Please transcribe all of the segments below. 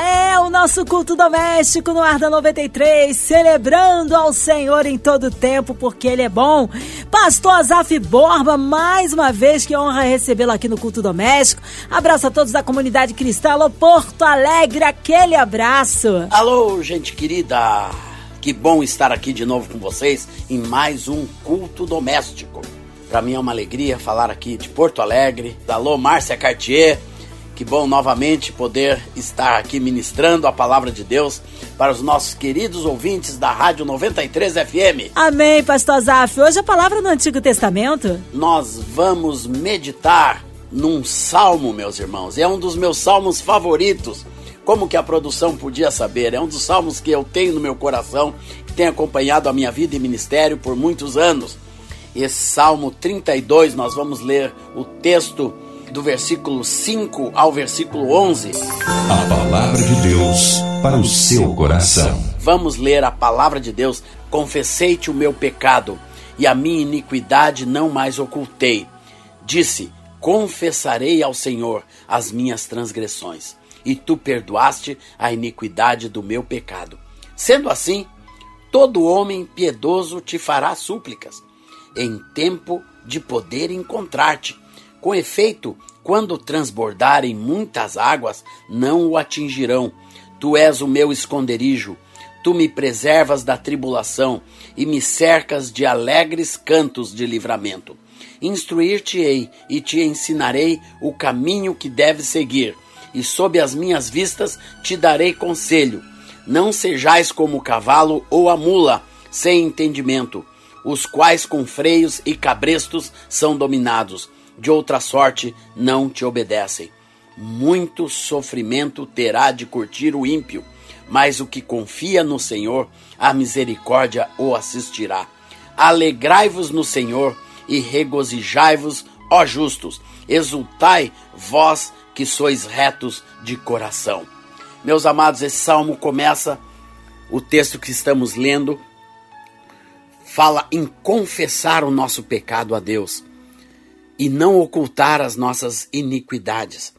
É o nosso culto doméstico no Ar da 93, celebrando ao Senhor em todo tempo, porque Ele é bom. Pastor Azaf Borba, mais uma vez, que honra recebê-lo aqui no culto doméstico. Abraço a todos da comunidade cristã, alô Porto Alegre, aquele abraço. Alô, gente querida, que bom estar aqui de novo com vocês em mais um culto doméstico. Para mim é uma alegria falar aqui de Porto Alegre. Alô, Márcia Cartier. Que bom novamente poder estar aqui ministrando a palavra de Deus para os nossos queridos ouvintes da Rádio 93 FM. Amém, Pastor Zaf. Hoje a palavra no Antigo Testamento. Nós vamos meditar num salmo, meus irmãos. É um dos meus salmos favoritos. Como que a produção podia saber? É um dos salmos que eu tenho no meu coração, que tem acompanhado a minha vida e ministério por muitos anos. Esse Salmo 32, nós vamos ler o texto do versículo 5 ao versículo 11. A palavra de Deus para o seu coração. Vamos ler a palavra de Deus. Confessei-te o meu pecado e a minha iniquidade não mais ocultei. Disse: Confessarei ao Senhor as minhas transgressões, e tu perdoaste a iniquidade do meu pecado. Sendo assim, todo homem piedoso te fará súplicas, em tempo de poder encontrar-te com efeito, quando transbordarem muitas águas, não o atingirão. Tu és o meu esconderijo. Tu me preservas da tribulação e me cercas de alegres cantos de livramento. Instruir-te-ei e te ensinarei o caminho que deves seguir, e sob as minhas vistas te darei conselho. Não sejais como o cavalo ou a mula, sem entendimento, os quais com freios e cabrestos são dominados de outra sorte não te obedecem. Muito sofrimento terá de curtir o ímpio, mas o que confia no Senhor, a misericórdia o assistirá. Alegrai-vos no Senhor e regozijai-vos, ó justos, exultai, vós que sois retos de coração. Meus amados, esse salmo começa, o texto que estamos lendo, fala em confessar o nosso pecado a Deus e não ocultar as nossas iniquidades.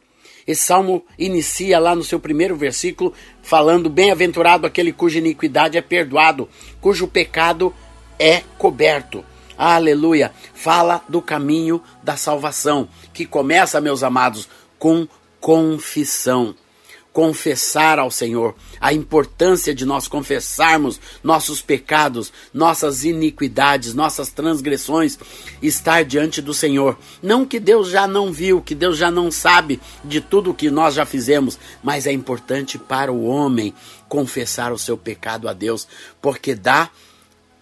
Esse salmo inicia lá no seu primeiro versículo falando: Bem-aventurado aquele cuja iniquidade é perdoado, cujo pecado é coberto. Aleluia! Fala do caminho da salvação, que começa, meus amados, com confissão confessar ao Senhor, a importância de nós confessarmos nossos pecados, nossas iniquidades, nossas transgressões, estar diante do Senhor. Não que Deus já não viu, que Deus já não sabe de tudo que nós já fizemos, mas é importante para o homem confessar o seu pecado a Deus, porque dá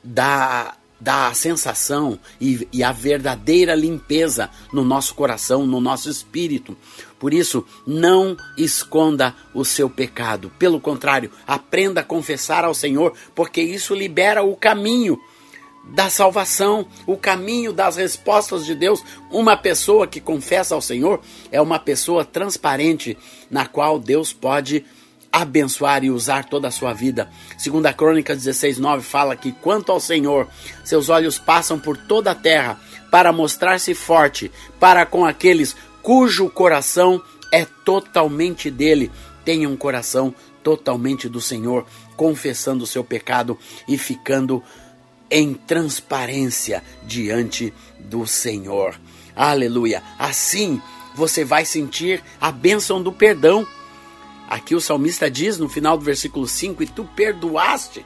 dá dá a sensação e, e, a verdadeira limpeza no nosso coração, no nosso espírito. Por isso, não esconda o seu pecado. Pelo contrário, aprenda a confessar ao Senhor, porque isso libera o caminho da salvação, o caminho das respostas de Deus. Uma pessoa que confessa ao Senhor é uma pessoa transparente, na qual Deus pode abençoar e usar toda a sua vida. Segundo a Crônica 16:9 fala que quanto ao Senhor, seus olhos passam por toda a terra para mostrar-se forte para com aqueles cujo coração é totalmente dele. Tenha um coração totalmente do Senhor, confessando o seu pecado e ficando em transparência diante do Senhor. Aleluia. Assim você vai sentir a bênção do perdão Aqui o salmista diz no final do versículo 5: E tu perdoaste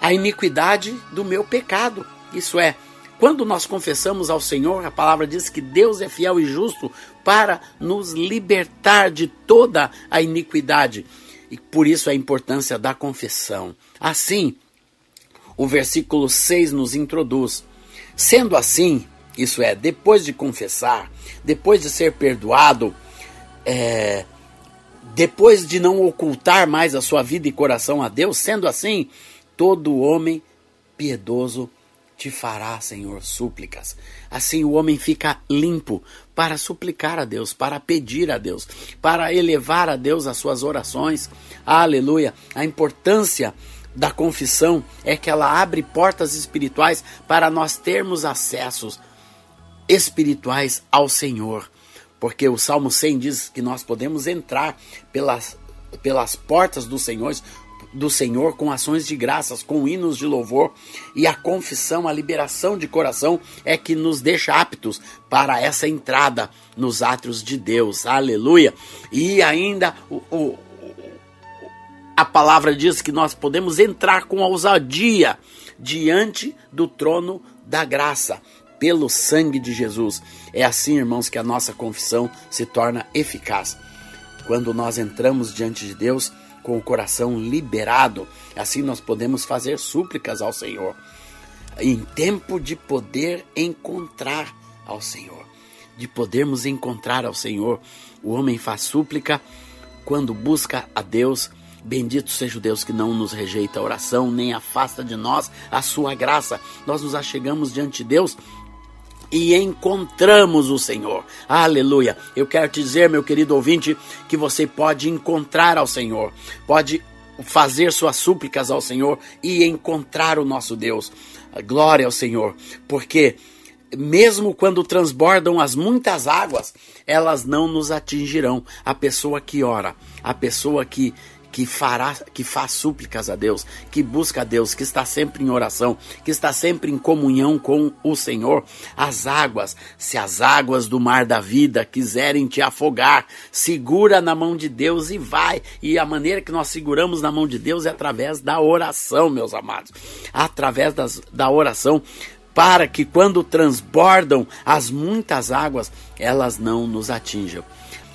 a iniquidade do meu pecado. Isso é, quando nós confessamos ao Senhor, a palavra diz que Deus é fiel e justo para nos libertar de toda a iniquidade. E por isso a importância da confissão. Assim, o versículo 6 nos introduz. Sendo assim, isso é, depois de confessar, depois de ser perdoado, é, depois de não ocultar mais a sua vida e coração a Deus, sendo assim, todo homem piedoso te fará, Senhor, súplicas. Assim o homem fica limpo para suplicar a Deus, para pedir a Deus, para elevar a Deus as suas orações. Aleluia! A importância da confissão é que ela abre portas espirituais para nós termos acessos espirituais ao Senhor. Porque o Salmo 100 diz que nós podemos entrar pelas, pelas portas do Senhor, do Senhor com ações de graças, com hinos de louvor, e a confissão, a liberação de coração é que nos deixa aptos para essa entrada nos átrios de Deus. Aleluia! E ainda o, o a palavra diz que nós podemos entrar com ousadia diante do trono da graça, pelo sangue de Jesus. É assim, irmãos, que a nossa confissão se torna eficaz. Quando nós entramos diante de Deus com o coração liberado, assim nós podemos fazer súplicas ao Senhor. Em tempo de poder encontrar ao Senhor, de podermos encontrar ao Senhor, o homem faz súplica quando busca a Deus Bendito seja o Deus que não nos rejeita a oração, nem afasta de nós a sua graça. Nós nos achegamos diante de Deus e encontramos o Senhor. Aleluia. Eu quero te dizer, meu querido ouvinte, que você pode encontrar ao Senhor, pode fazer suas súplicas ao Senhor e encontrar o nosso Deus. Glória ao Senhor, porque mesmo quando transbordam as muitas águas, elas não nos atingirão. A pessoa que ora, a pessoa que que fará, que faz súplicas a Deus, que busca a Deus, que está sempre em oração, que está sempre em comunhão com o Senhor. As águas, se as águas do mar da vida quiserem te afogar, segura na mão de Deus e vai. E a maneira que nós seguramos na mão de Deus é através da oração, meus amados. Através das, da oração para que quando transbordam as muitas águas, elas não nos atinjam.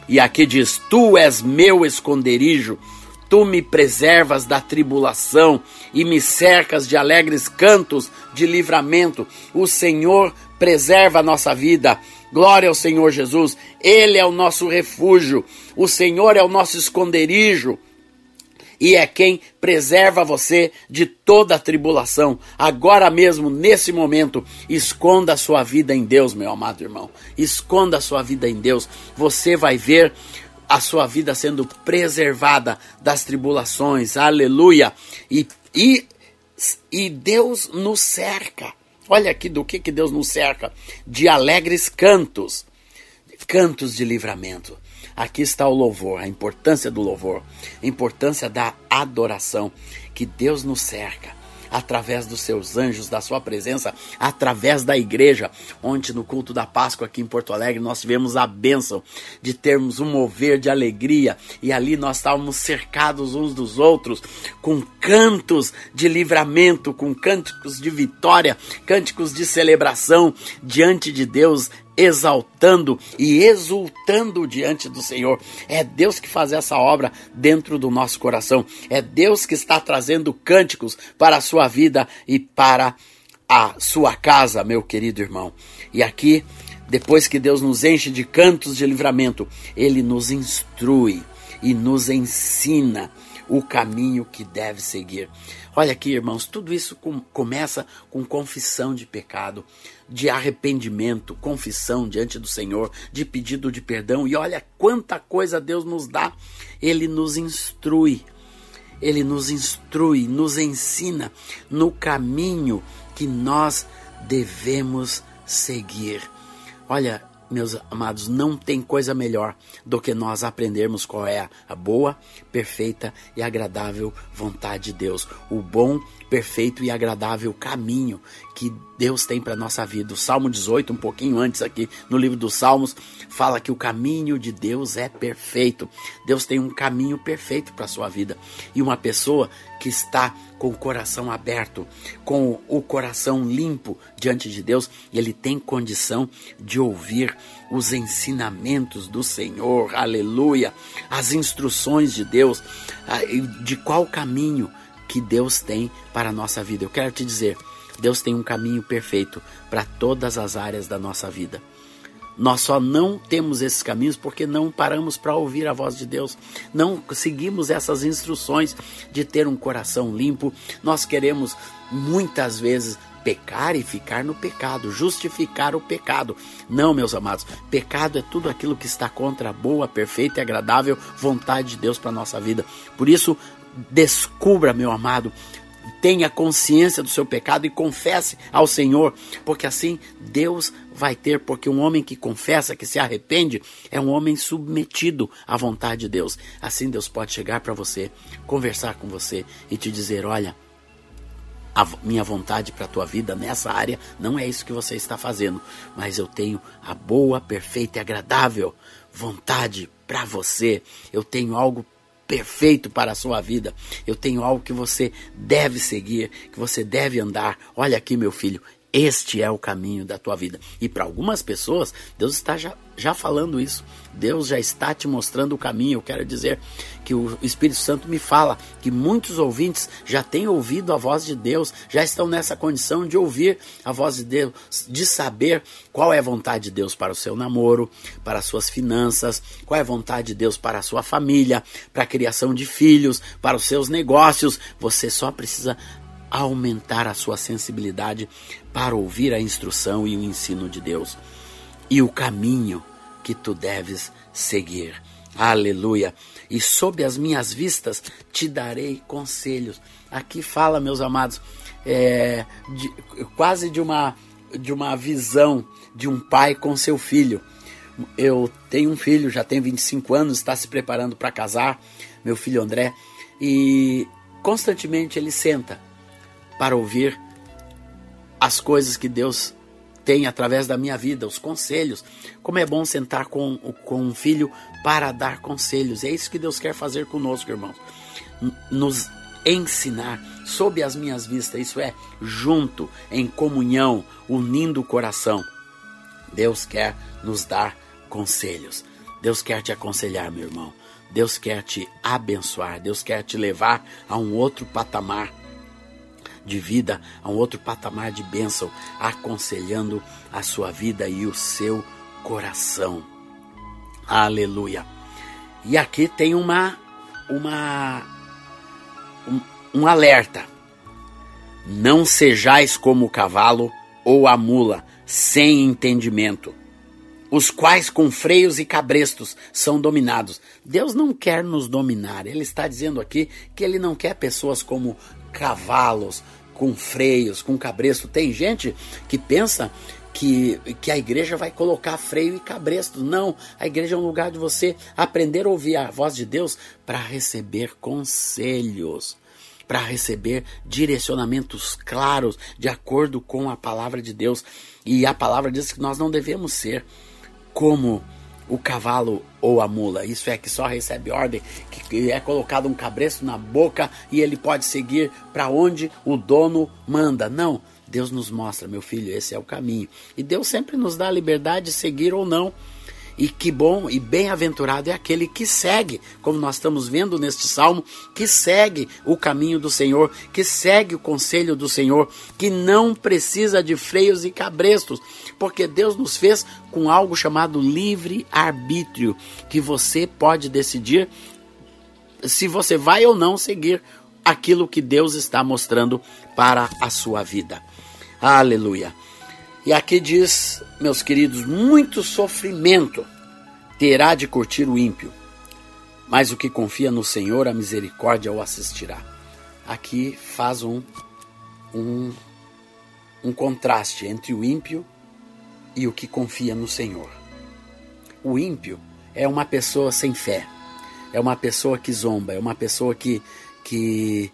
E aqui diz: Tu és meu esconderijo Tu me preservas da tribulação e me cercas de alegres cantos de livramento. O Senhor preserva a nossa vida. Glória ao Senhor Jesus. Ele é o nosso refúgio. O Senhor é o nosso esconderijo e é quem preserva você de toda a tribulação. Agora mesmo, nesse momento, esconda a sua vida em Deus, meu amado irmão. Esconda a sua vida em Deus. Você vai ver a sua vida sendo preservada das tribulações, aleluia. E, e, e Deus nos cerca. Olha aqui do que, que Deus nos cerca: de alegres cantos, cantos de livramento. Aqui está o louvor, a importância do louvor, a importância da adoração, que Deus nos cerca através dos seus anjos, da sua presença, através da igreja, onde no culto da Páscoa aqui em Porto Alegre nós tivemos a bênção de termos um mover de alegria. E ali nós estávamos cercados uns dos outros com cantos de livramento, com cânticos de vitória, cânticos de celebração diante de Deus exaltando e exultando diante do Senhor. É Deus que faz essa obra dentro do nosso coração. É Deus que está trazendo cânticos para a sua vida e para a sua casa, meu querido irmão. E aqui, depois que Deus nos enche de cantos de livramento, ele nos instrui e nos ensina o caminho que deve seguir. Olha aqui, irmãos, tudo isso com, começa com confissão de pecado, de arrependimento, confissão diante do Senhor, de pedido de perdão. E olha quanta coisa Deus nos dá. Ele nos instrui. Ele nos instrui, nos ensina no caminho que nós devemos seguir. Olha, meus amados, não tem coisa melhor do que nós aprendermos qual é a boa, perfeita e agradável vontade de Deus. O bom, perfeito e agradável caminho que Deus tem para nossa vida. O Salmo 18, um pouquinho antes aqui no livro dos Salmos, fala que o caminho de Deus é perfeito. Deus tem um caminho perfeito para sua vida. E uma pessoa que está com o coração aberto, com o coração limpo diante de Deus, ele tem condição de ouvir os ensinamentos do Senhor, aleluia, as instruções de Deus, ah, de qual caminho que Deus tem para a nossa vida. Eu quero te dizer, Deus tem um caminho perfeito para todas as áreas da nossa vida. Nós só não temos esses caminhos porque não paramos para ouvir a voz de Deus, não seguimos essas instruções de ter um coração limpo. Nós queremos muitas vezes pecar e ficar no pecado, justificar o pecado. Não, meus amados, pecado é tudo aquilo que está contra a boa, perfeita e agradável vontade de Deus para nossa vida. Por isso, descubra, meu amado, tenha consciência do seu pecado e confesse ao Senhor, porque assim Deus vai ter, porque um homem que confessa, que se arrepende, é um homem submetido à vontade de Deus. Assim Deus pode chegar para você, conversar com você e te dizer: olha, a minha vontade para a tua vida nessa área não é isso que você está fazendo, mas eu tenho a boa, perfeita e agradável vontade para você. Eu tenho algo perfeito para a sua vida. Eu tenho algo que você deve seguir, que você deve andar. Olha aqui, meu filho, este é o caminho da tua vida. E para algumas pessoas, Deus está já, já falando isso. Deus já está te mostrando o caminho. Eu quero dizer que o Espírito Santo me fala que muitos ouvintes já têm ouvido a voz de Deus, já estão nessa condição de ouvir a voz de Deus, de saber qual é a vontade de Deus para o seu namoro, para as suas finanças, qual é a vontade de Deus para a sua família, para a criação de filhos, para os seus negócios. Você só precisa aumentar a sua sensibilidade para ouvir a instrução e o ensino de Deus e o caminho que tu deves seguir. Aleluia. E sob as minhas vistas te darei conselhos. Aqui fala, meus amados, é, de, quase de uma, de uma visão de um pai com seu filho. Eu tenho um filho, já tem 25 anos, está se preparando para casar, meu filho André, e constantemente ele senta para ouvir as coisas que Deus tem através da minha vida, os conselhos. Como é bom sentar com, com um filho para dar conselhos. É isso que Deus quer fazer conosco, irmãos. Nos ensinar sob as minhas vistas, isso é, junto, em comunhão, unindo o coração. Deus quer nos dar conselhos. Deus quer te aconselhar, meu irmão. Deus quer te abençoar. Deus quer te levar a um outro patamar de vida, a um outro patamar de bênção, aconselhando a sua vida e o seu coração. Aleluia. E aqui tem uma uma um, um alerta. Não sejais como o cavalo ou a mula, sem entendimento, os quais com freios e cabrestos são dominados. Deus não quer nos dominar. Ele está dizendo aqui que ele não quer pessoas como cavalos, com freios, com cabresto. Tem gente que pensa que, que a igreja vai colocar freio e cabresto. Não, a igreja é um lugar de você aprender a ouvir a voz de Deus para receber conselhos, para receber direcionamentos claros de acordo com a palavra de Deus. E a palavra diz que nós não devemos ser como o cavalo ou a mula. Isso é que só recebe ordem, que é colocado um cabresto na boca e ele pode seguir para onde o dono manda. Não, Deus nos mostra, meu filho, esse é o caminho. E Deus sempre nos dá a liberdade de seguir ou não. E que bom e bem-aventurado é aquele que segue, como nós estamos vendo neste salmo, que segue o caminho do Senhor, que segue o conselho do Senhor, que não precisa de freios e cabrestos, porque Deus nos fez com algo chamado livre-arbítrio, que você pode decidir se você vai ou não seguir aquilo que Deus está mostrando para a sua vida. Aleluia. E aqui diz, meus queridos, muito sofrimento terá de curtir o ímpio, mas o que confia no Senhor, a misericórdia o assistirá. Aqui faz um, um, um contraste entre o ímpio e o que confia no Senhor. O ímpio é uma pessoa sem fé, é uma pessoa que zomba, é uma pessoa que, que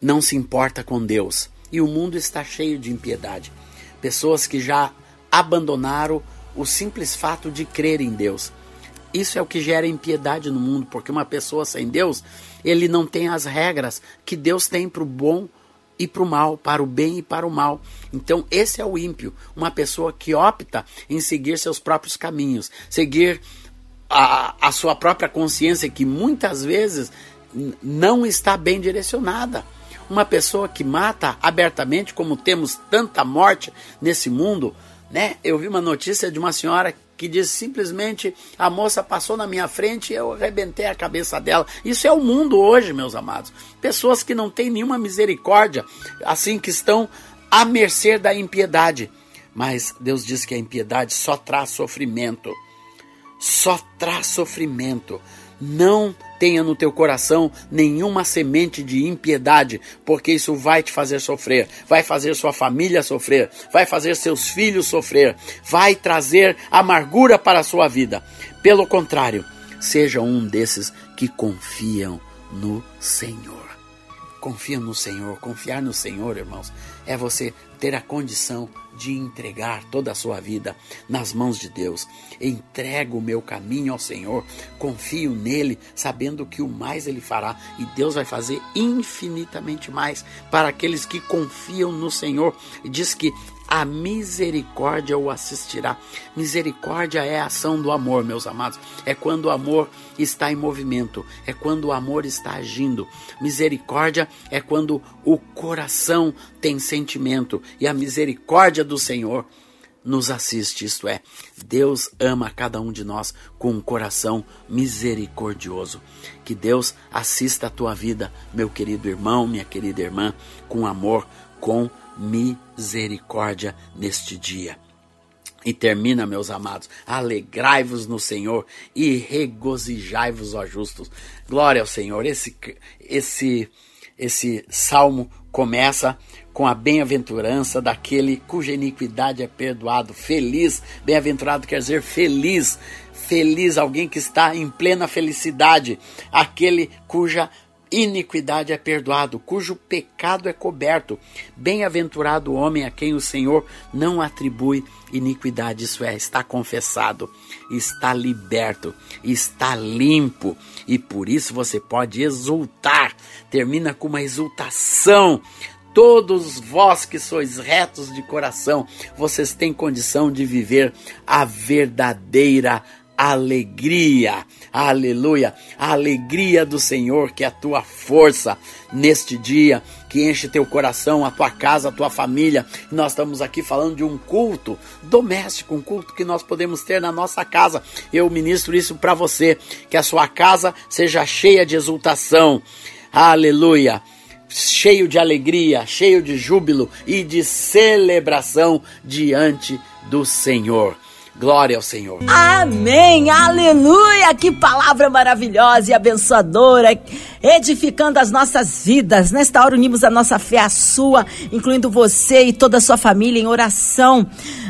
não se importa com Deus. E o mundo está cheio de impiedade pessoas que já abandonaram o simples fato de crer em Deus. Isso é o que gera impiedade no mundo, porque uma pessoa sem Deus, ele não tem as regras que Deus tem para o bom e para o mal, para o bem e para o mal. Então, esse é o ímpio, uma pessoa que opta em seguir seus próprios caminhos, seguir a, a sua própria consciência, que muitas vezes não está bem direcionada uma pessoa que mata abertamente, como temos tanta morte nesse mundo, né? Eu vi uma notícia de uma senhora que diz simplesmente a moça passou na minha frente e eu arrebentei a cabeça dela. Isso é o mundo hoje, meus amados. Pessoas que não têm nenhuma misericórdia, assim que estão à mercê da impiedade. Mas Deus diz que a impiedade só traz sofrimento. Só traz sofrimento. Não tenha no teu coração nenhuma semente de impiedade, porque isso vai te fazer sofrer, vai fazer sua família sofrer, vai fazer seus filhos sofrer, vai trazer amargura para a sua vida. Pelo contrário, seja um desses que confiam no Senhor. Confia no Senhor, confiar no Senhor, irmãos, é você ter a condição de entregar toda a sua vida nas mãos de Deus. Entrego o meu caminho ao Senhor, confio nele, sabendo que o mais ele fará e Deus vai fazer infinitamente mais para aqueles que confiam no Senhor. Diz que a misericórdia o assistirá. Misericórdia é a ação do amor, meus amados. É quando o amor está em movimento, é quando o amor está agindo. Misericórdia é quando o coração tem sentimento e a misericórdia do Senhor nos assiste, isto é, Deus ama cada um de nós com um coração misericordioso. Que Deus assista a tua vida, meu querido irmão, minha querida irmã, com amor, com misericórdia neste dia. E termina, meus amados, alegrai-vos no Senhor e regozijai-vos, ó justos. Glória ao Senhor. Esse, esse, esse salmo começa com a bem-aventurança daquele cuja iniquidade é perdoado. Feliz, bem-aventurado quer dizer feliz. Feliz, alguém que está em plena felicidade, aquele cuja iniquidade é perdoado, cujo pecado é coberto. Bem-aventurado o homem a quem o Senhor não atribui iniquidade, isso é, está confessado, está liberto, está limpo, e por isso você pode exultar. Termina com uma exultação. Todos vós que sois retos de coração, vocês têm condição de viver a verdadeira alegria. Aleluia! A alegria do Senhor, que é a tua força neste dia, que enche teu coração, a tua casa, a tua família. Nós estamos aqui falando de um culto doméstico, um culto que nós podemos ter na nossa casa. Eu ministro isso para você, que a sua casa seja cheia de exultação. Aleluia! cheio de alegria, cheio de júbilo e de celebração diante do Senhor. Glória ao Senhor. Amém, aleluia! Que palavra maravilhosa e abençoadora, edificando as nossas vidas. Nesta hora unimos a nossa fé à sua, incluindo você e toda a sua família em oração.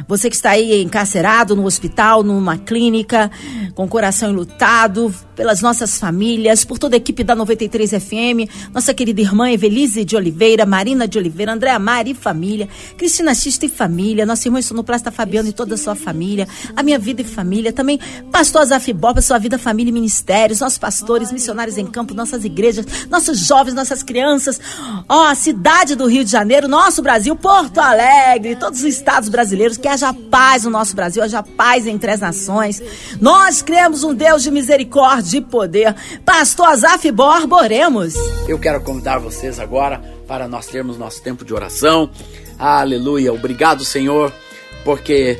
Você que está aí encarcerado no hospital, numa clínica, com o coração enlutado, pelas nossas famílias, por toda a equipe da 93 FM, nossa querida irmã Evelise de Oliveira, Marina de Oliveira, Andréa Mari e família, Cristina Xista e família, nossa irmã Sonoplasta Fabiano e toda a sua família, a minha vida e família, também pastor Azaf Bob, sua vida, família e ministérios, nossos pastores, missionários em campo, nossas igrejas, nossos jovens, nossas crianças, ó, a cidade do Rio de Janeiro, nosso Brasil, Porto Alegre, todos os estados brasileiros, que haja paz no nosso Brasil, haja paz entre as nações. Nós cremos um Deus de misericórdia de poder. Pastor Azaf Borba, oremos. Eu quero convidar vocês agora para nós termos nosso tempo de oração. Aleluia. Obrigado, Senhor, porque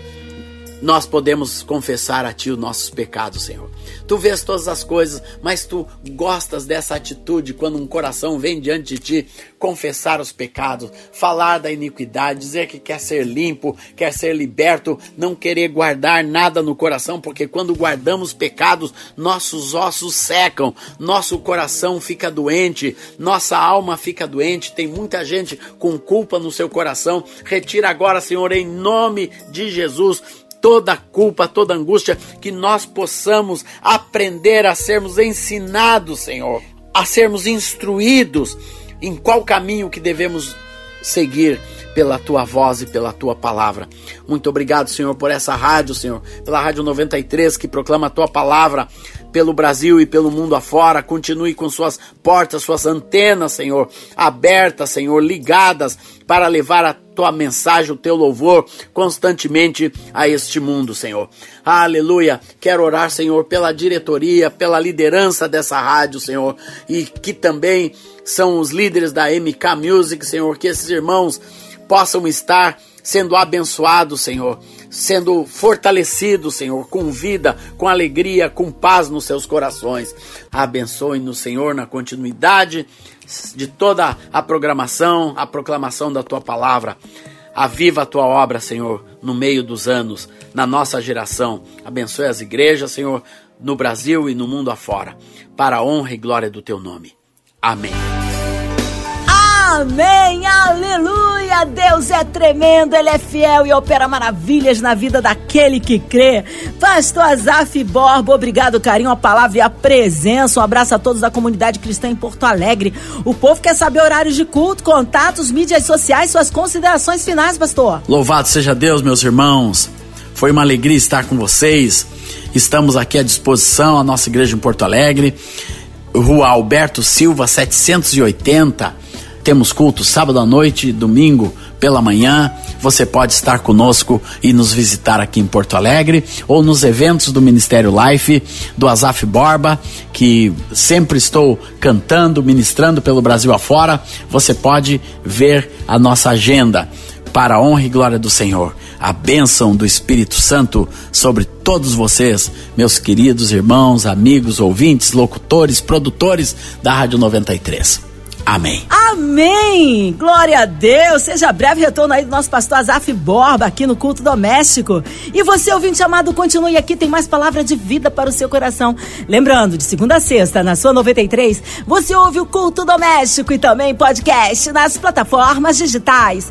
nós podemos confessar a Ti os nossos pecados, Senhor. Tu vês todas as coisas, mas tu gostas dessa atitude quando um coração vem diante de ti confessar os pecados, falar da iniquidade, dizer que quer ser limpo, quer ser liberto, não querer guardar nada no coração, porque quando guardamos pecados, nossos ossos secam, nosso coração fica doente, nossa alma fica doente. Tem muita gente com culpa no seu coração. Retira agora, Senhor, em nome de Jesus toda culpa, toda angústia, que nós possamos aprender a sermos ensinados, Senhor, a sermos instruídos em qual caminho que devemos seguir pela tua voz e pela tua palavra. Muito obrigado, Senhor, por essa rádio, Senhor, pela Rádio 93 que proclama a tua palavra pelo Brasil e pelo mundo afora. Continue com suas portas, suas antenas, Senhor, abertas, Senhor, ligadas para levar a tua mensagem, o teu louvor constantemente a este mundo, Senhor. Aleluia. Quero orar, Senhor, pela diretoria, pela liderança dessa rádio, Senhor, e que também são os líderes da MK Music, Senhor, que esses irmãos possam estar sendo abençoados, Senhor, sendo fortalecidos, Senhor, com vida, com alegria, com paz nos seus corações. Abençoe-nos, Senhor, na continuidade de toda a programação, a proclamação da tua palavra. Aviva a tua obra, Senhor, no meio dos anos, na nossa geração. Abençoe as igrejas, Senhor, no Brasil e no mundo afora, para a honra e glória do teu nome. Amém. Amém, aleluia! Deus é tremendo, Ele é fiel e opera maravilhas na vida daquele que crê. Pastor Azaf Borba, obrigado, carinho, a palavra e a presença. Um abraço a todos da comunidade cristã em Porto Alegre. O povo quer saber horários de culto, contatos, mídias sociais, suas considerações finais, pastor. Louvado seja Deus, meus irmãos. Foi uma alegria estar com vocês. Estamos aqui à disposição, a nossa igreja em Porto Alegre, Rua Alberto Silva, 780 temos culto sábado à noite, domingo pela manhã. Você pode estar conosco e nos visitar aqui em Porto Alegre ou nos eventos do Ministério Life, do Azaf Borba, que sempre estou cantando, ministrando pelo Brasil afora. Você pode ver a nossa agenda para a honra e glória do Senhor. A bênção do Espírito Santo sobre todos vocês, meus queridos irmãos, amigos, ouvintes, locutores, produtores da Rádio 93. Amém. Amém! Glória a Deus! Seja breve retorno aí do nosso pastor Azaf Borba aqui no culto doméstico. E você, ouvinte amado, continue aqui, tem mais palavra de vida para o seu coração. Lembrando, de segunda a sexta, na sua 93, você ouve o culto doméstico e também podcast nas plataformas digitais